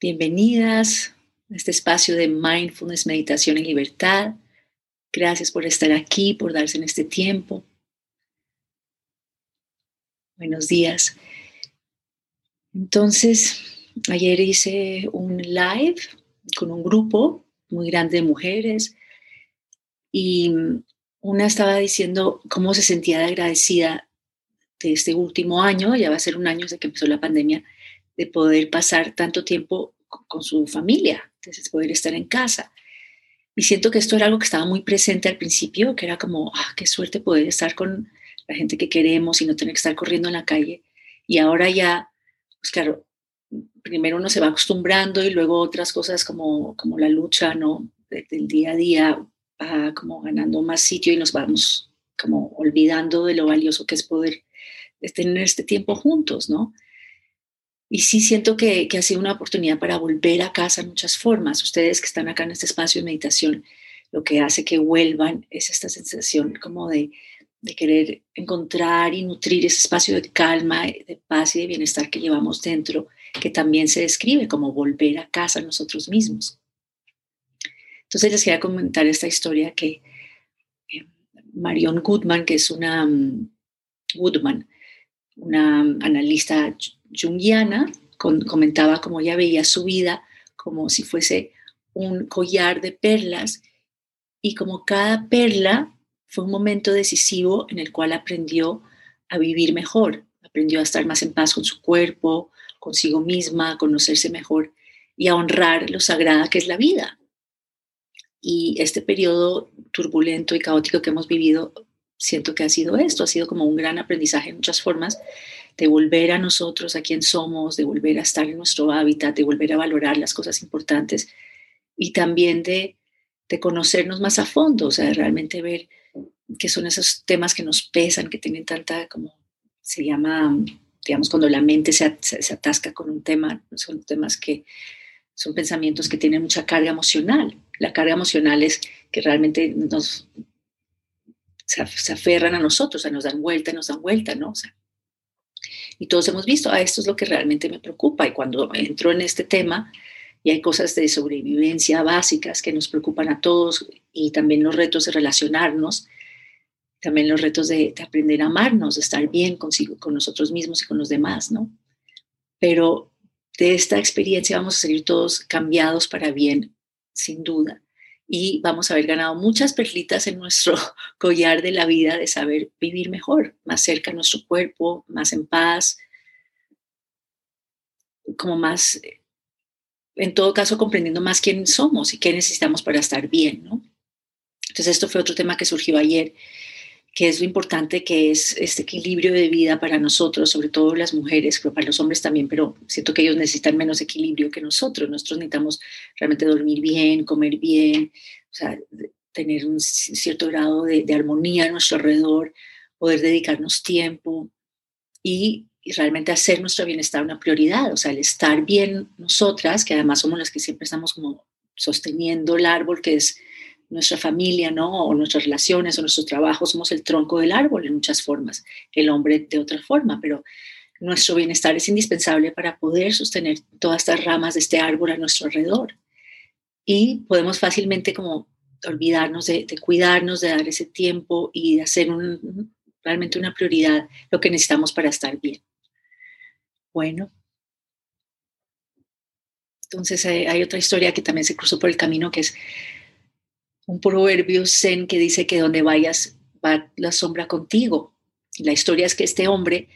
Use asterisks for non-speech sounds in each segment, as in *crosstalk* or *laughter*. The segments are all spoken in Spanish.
Bienvenidas a este espacio de mindfulness, meditación y libertad. Gracias por estar aquí, por darse en este tiempo. Buenos días. Entonces, ayer hice un live con un grupo muy grande de mujeres y una estaba diciendo cómo se sentía de agradecida de este último año, ya va a ser un año desde que empezó la pandemia, de poder pasar tanto tiempo con su familia, entonces poder estar en casa. Y siento que esto era algo que estaba muy presente al principio, que era como, ah, qué suerte poder estar con la gente que queremos y no tener que estar corriendo en la calle. Y ahora ya, pues claro, primero uno se va acostumbrando y luego otras cosas como, como la lucha, ¿no? Del día a día va como ganando más sitio y nos vamos como olvidando de lo valioso que es poder tener este tiempo juntos, ¿no? Y sí siento que, que, ha sido una oportunidad para volver a casa en muchas formas. Ustedes que están acá en este espacio de meditación, lo que hace que vuelvan es esta sensación como de, de querer encontrar y nutrir ese espacio de calma, de paz y de bienestar que llevamos dentro, que también se describe como volver a casa nosotros mismos. Entonces les quería comentar esta historia que eh, Marion Goodman, que es una um, Goodman, una analista junguiana, comentaba cómo ella veía su vida como si fuese un collar de perlas y como cada perla fue un momento decisivo en el cual aprendió a vivir mejor, aprendió a estar más en paz con su cuerpo, consigo misma, a conocerse mejor y a honrar lo sagrada que es la vida. Y este periodo turbulento y caótico que hemos vivido, siento que ha sido esto, ha sido como un gran aprendizaje en muchas formas de volver a nosotros, a quien somos, de volver a estar en nuestro hábitat, de volver a valorar las cosas importantes y también de, de conocernos más a fondo, o sea, de realmente ver qué son esos temas que nos pesan, que tienen tanta, como se llama, digamos, cuando la mente se, se, atasca con un tema, son temas que son pensamientos que tienen mucha carga emocional. La carga emocional es que realmente nos se aferran a nosotros, o sea, nos dan vuelta, nos dan vuelta, ¿no? O sea, y todos hemos visto, ah, esto es lo que realmente me preocupa. Y cuando entro en este tema, y hay cosas de sobrevivencia básicas que nos preocupan a todos, y también los retos de relacionarnos, también los retos de, aprender a amarnos, de estar bien consigo, con nosotros mismos y con los demás, ¿no? Pero de esta experiencia vamos a salir todos cambiados para bien, sin duda y vamos a haber ganado muchas perlitas en nuestro *laughs* collar de la vida de saber vivir mejor, más cerca a nuestro cuerpo, más en paz, como más, en todo caso, comprendiendo más quién somos y qué necesitamos para estar bien, ¿no? Entonces, esto fue otro tema que surgió ayer que es lo importante que es este equilibrio de vida para nosotros, sobre todo las mujeres, pero para los hombres también, pero siento que ellos necesitan menos equilibrio que nosotros. Nosotros necesitamos realmente dormir bien, comer bien, tener un cierto grado de, armonía a nuestro alrededor, poder dedicarnos tiempo y, y, realmente hacer nuestro bienestar una prioridad, o sea, el estar bien nosotras, que además somos las que siempre estamos como sosteniendo el árbol, que es nuestra familia, ¿no? O nuestras relaciones o nuestro trabajo, somos el tronco del árbol en muchas formas, el hombre de otra forma, pero nuestro bienestar es indispensable para poder sostener todas estas ramas de este árbol a nuestro alrededor. Y podemos fácilmente como olvidarnos de, cuidarnos, de dar ese tiempo y de hacer realmente una prioridad lo que necesitamos para estar bien. Bueno, entonces hay, hay otra historia que también se cruzó por el camino que es un proverbio zen que dice que donde vayas va la sombra contigo. la historia es que este hombre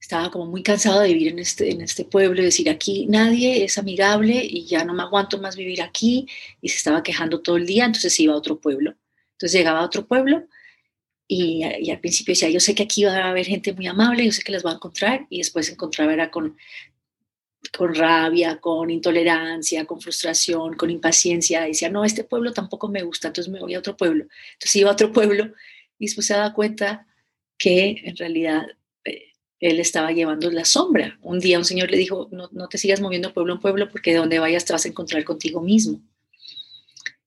estaba como muy cansado de vivir en este, en este pueblo y decir aquí nadie es amigable y ya no me aguanto más vivir aquí y se estaba quejando todo el día, entonces iba a otro pueblo. Entonces llegaba a otro pueblo y, y, al principio decía, yo sé que aquí va a haber gente muy amable, yo sé que las voy a encontrar y después encontraba era con con rabia, con intolerancia, con frustración, con impaciencia. Decía, no, este pueblo tampoco me gusta, entonces me voy a otro pueblo. Entonces iba a otro pueblo y después se da cuenta que en realidad eh, él estaba llevando la sombra. Un día un señor le dijo, no, no te sigas moviendo pueblo en pueblo porque de donde vayas te vas a encontrar contigo mismo.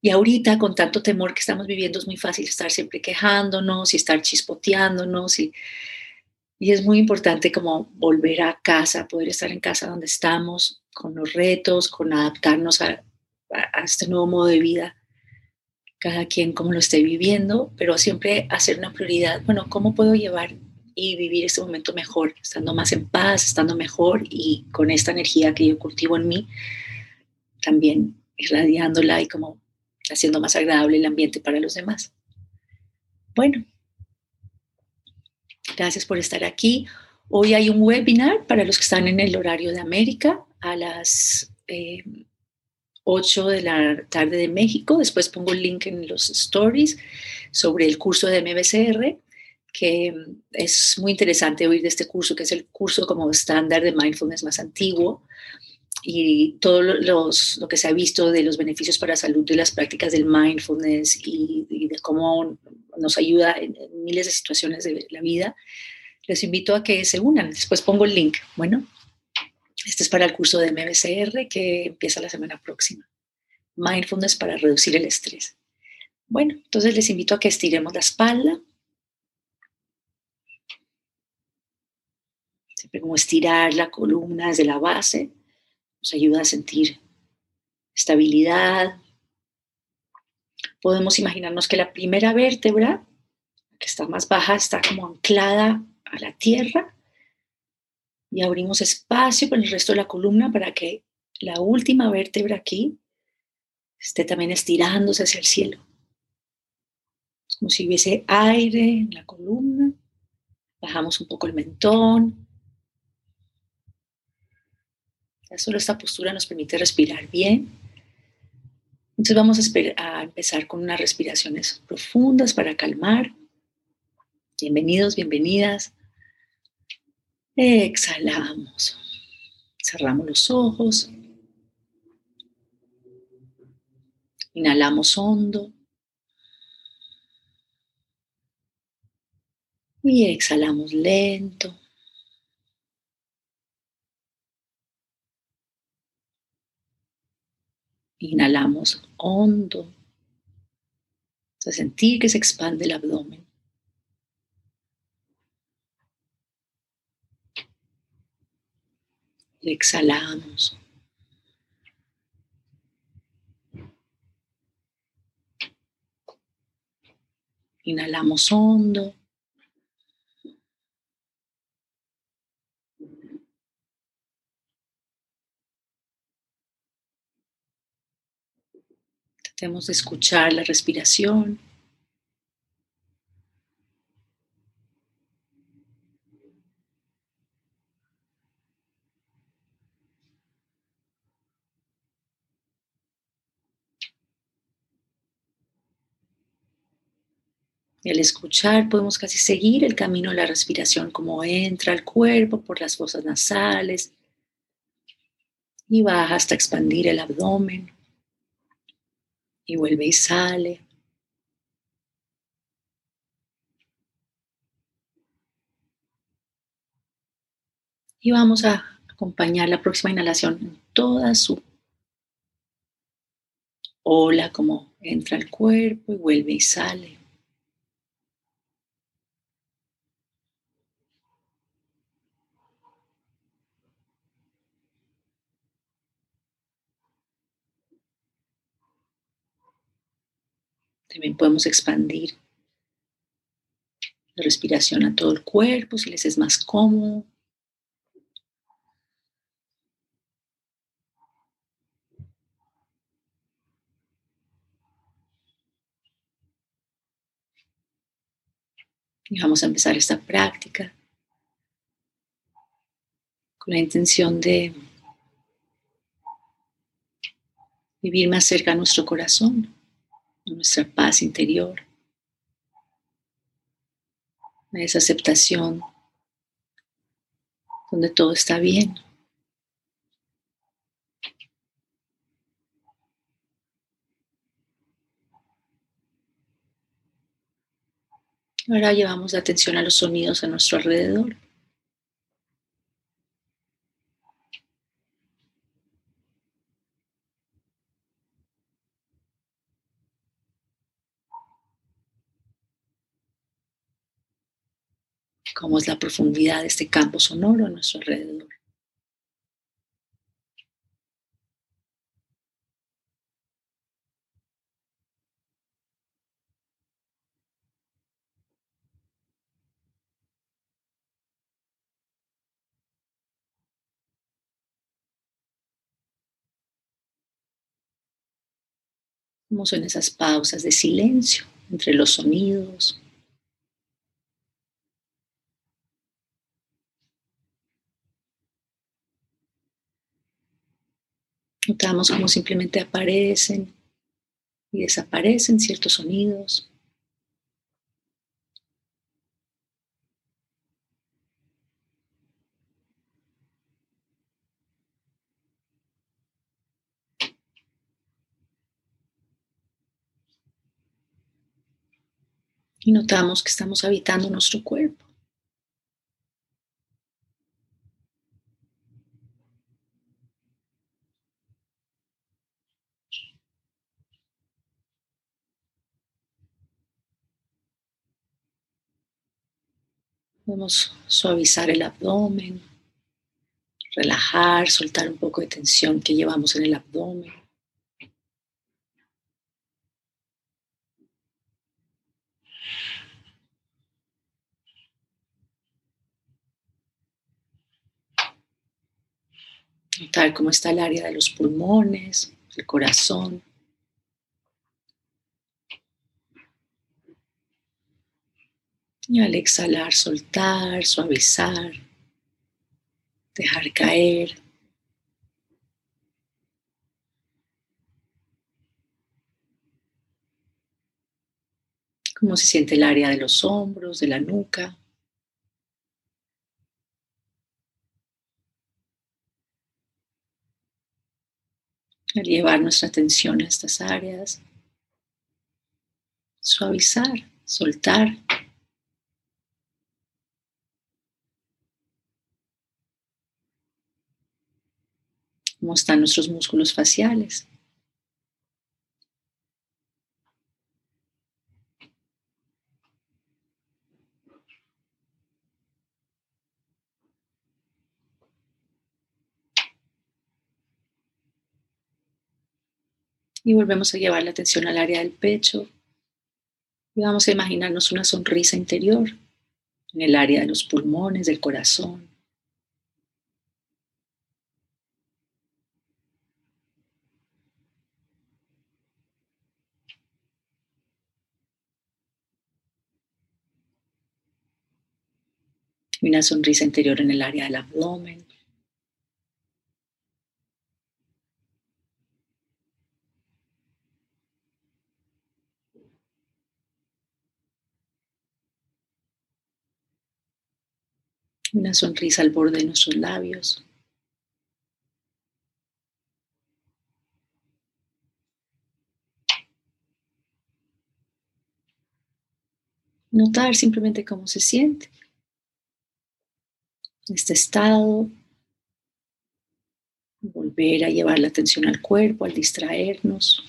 Y ahorita, con tanto temor que estamos viviendo, es muy fácil estar siempre quejándonos y estar chispoteándonos y Y es muy importante como volver a casa, poder estar en casa donde estamos, con los retos, con adaptarnos a, este nuevo modo de vida, cada quien como lo esté viviendo, pero siempre hacer una prioridad, bueno, ¿cómo puedo llevar y vivir este momento mejor, estando más en paz, estando mejor y con esta energía que yo cultivo en mí, también irradiándola y como haciendo más agradable el ambiente para los demás. Bueno, gracias por estar aquí. Hoy hay un webinar para los que están en el horario de América a las 8 eh, de la tarde de México. Después pongo el link en los stories sobre el curso de MBCR que es muy interesante oír de este curso, que es el curso como estándar de mindfulness más antiguo y todo los, lo que se ha visto de los beneficios para la salud de las prácticas del mindfulness y, de cómo nos ayuda en, miles de situaciones de la vida, les invito a que se unan. Después pongo el link. Bueno, este es para el curso de MBCR que empieza la semana próxima. Mindfulness para reducir el estrés. Bueno, entonces les invito a que estiremos la espalda, Siempre como estirar la columna desde la base nos ayuda a sentir estabilidad. Podemos imaginarnos que la primera vértebra, que está más baja, está como anclada a la tierra y abrimos espacio con el resto de la columna para que la última vértebra aquí esté también estirándose hacia el cielo. Es como si hubiese aire en la columna. Bajamos un poco el mentón, Solo esta postura nos permite respirar bien. Entonces vamos a, empezar con unas respiraciones profundas para calmar. Bienvenidos, bienvenidas. Exhalamos. Cerramos los ojos. Inhalamos hondo. Y exhalamos lento. Inhalamos hondo. A sentir que se expande el abdomen. exhalamos. Inhalamos hondo. Tratemos de escuchar la respiración. Al escuchar podemos casi seguir el camino de la respiración, como entra al cuerpo por las fosas nasales y baja hasta expandir el abdomen y vuelve y sale. Y vamos a acompañar la próxima inhalación en toda su ola, como entra al cuerpo y vuelve y sale. También podemos expandir la respiración a todo el cuerpo si les es más cómodo. Y vamos a empezar esta práctica con la intención de vivir más cerca a nuestro corazón nuestra paz interior, esa aceptación donde todo está bien. Ahora llevamos la atención a los sonidos a nuestro alrededor. Cómo es la profundidad de este campo sonoro a nuestro alrededor. cómo son esas pausas de silencio entre los sonidos. Notamos cómo simplemente aparecen y desaparecen ciertos sonidos. y notamos que estamos habitando nuestro cuerpo. Podemos suavizar el abdomen, relajar, soltar un poco de tensión que llevamos en el abdomen. Notar cómo está el área de los pulmones, el corazón. Y al exhalar, soltar, suavizar, dejar caer. Cómo se siente el área de los hombros, de la nuca. al llevar nuestra atención a estas áreas, suavizar, soltar. ¿Cómo están nuestros músculos faciales? Y volvemos a llevar la atención al área del pecho. Y vamos a imaginarnos una sonrisa interior en el área de los pulmones, del corazón. Una sonrisa interior en el área del abdomen. una sonrisa al borde de nuestros labios. Notar simplemente cómo se siente este estado. Volver a llevar la atención al cuerpo, al distraernos.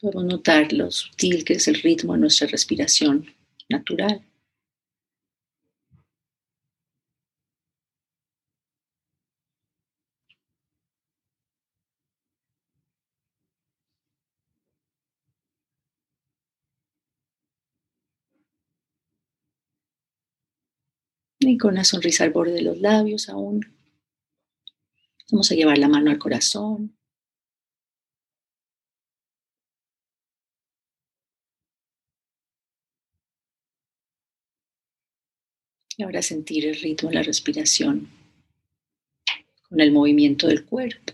Podemos notar lo sutil que es el ritmo de nuestra respiración natural. Y con una sonrisa al borde de los labios aún. Vamos a llevar la mano al corazón. Y ahora sentir el ritmo de la respiración con el movimiento del cuerpo.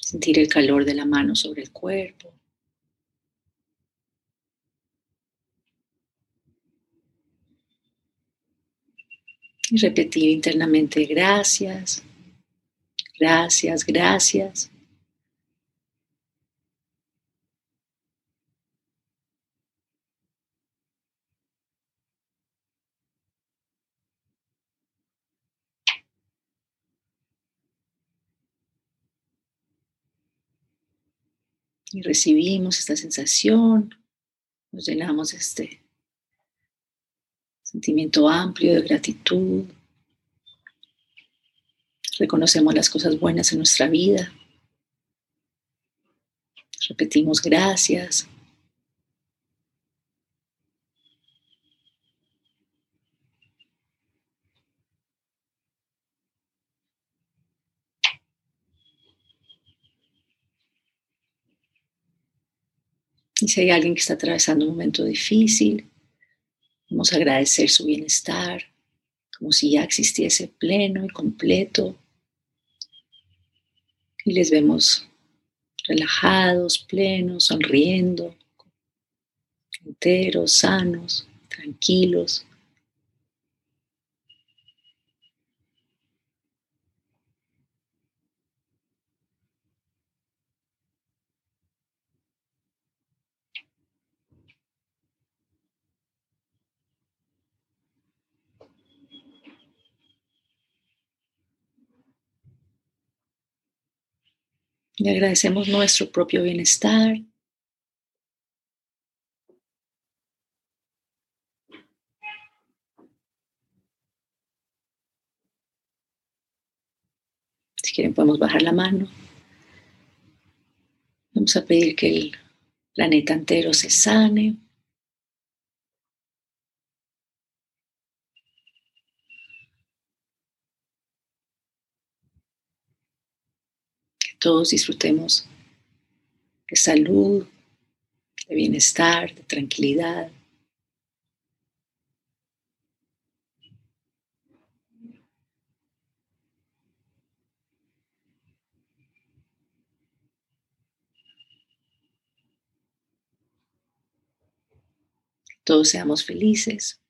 Sentir el calor de la mano sobre el cuerpo. Y repetir internamente gracias, gracias, gracias. y recibimos esta sensación, nos llenamos de este sentimiento amplio de gratitud, reconocemos las cosas buenas en nuestra vida, repetimos gracias. Y si hay alguien que está atravesando un momento difícil, vamos a agradecer su bienestar, como si ya existiese pleno y completo. Y les vemos relajados, plenos, sonriendo, enteros, sanos, tranquilos. Le agradecemos nuestro propio bienestar. Si quieren podemos bajar la mano. Vamos a pedir que el planeta entero se sane. Todos disfrutemos de salud, de bienestar, de tranquilidad. todos seamos felices.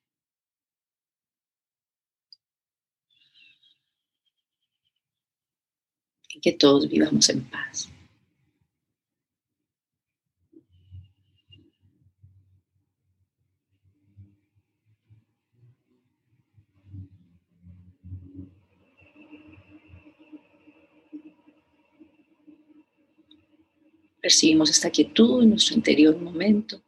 Que todos vivamos en paz. Percibimos esta quietud en nuestro interior momento.